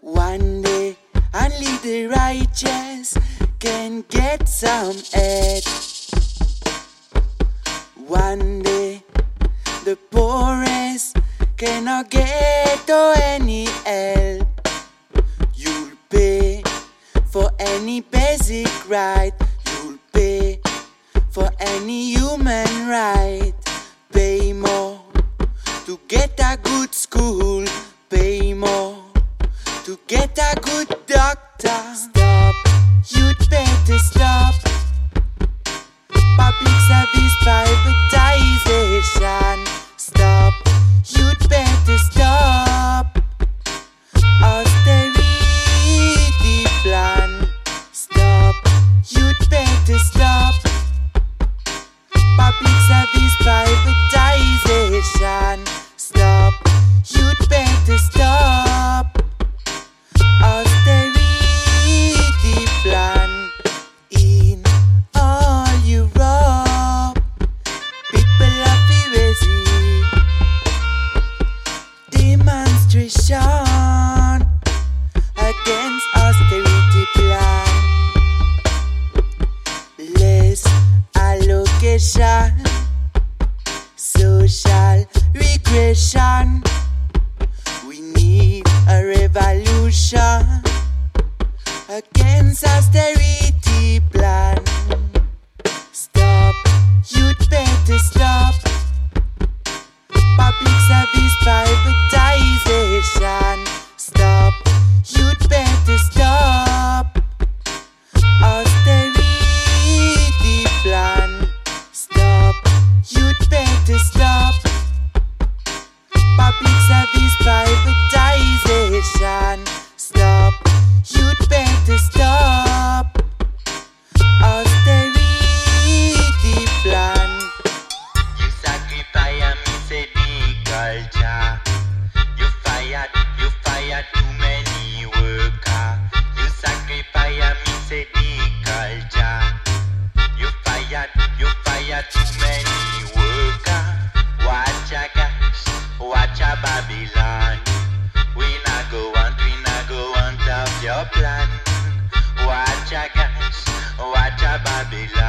One day, only the righteous can get some aid. One day, the poorest cannot get any help. You'll pay for any basic right. You'll pay for any human right. Pay more to get a good school. Demonstration against austerity plan. Less allocation, social regression. We need a revolution against austerity You you too many. You sacrifice me the. You you too many. Watch a gosh, watch Babylon. We not go on, we not your plan. Watch watch a Babylon.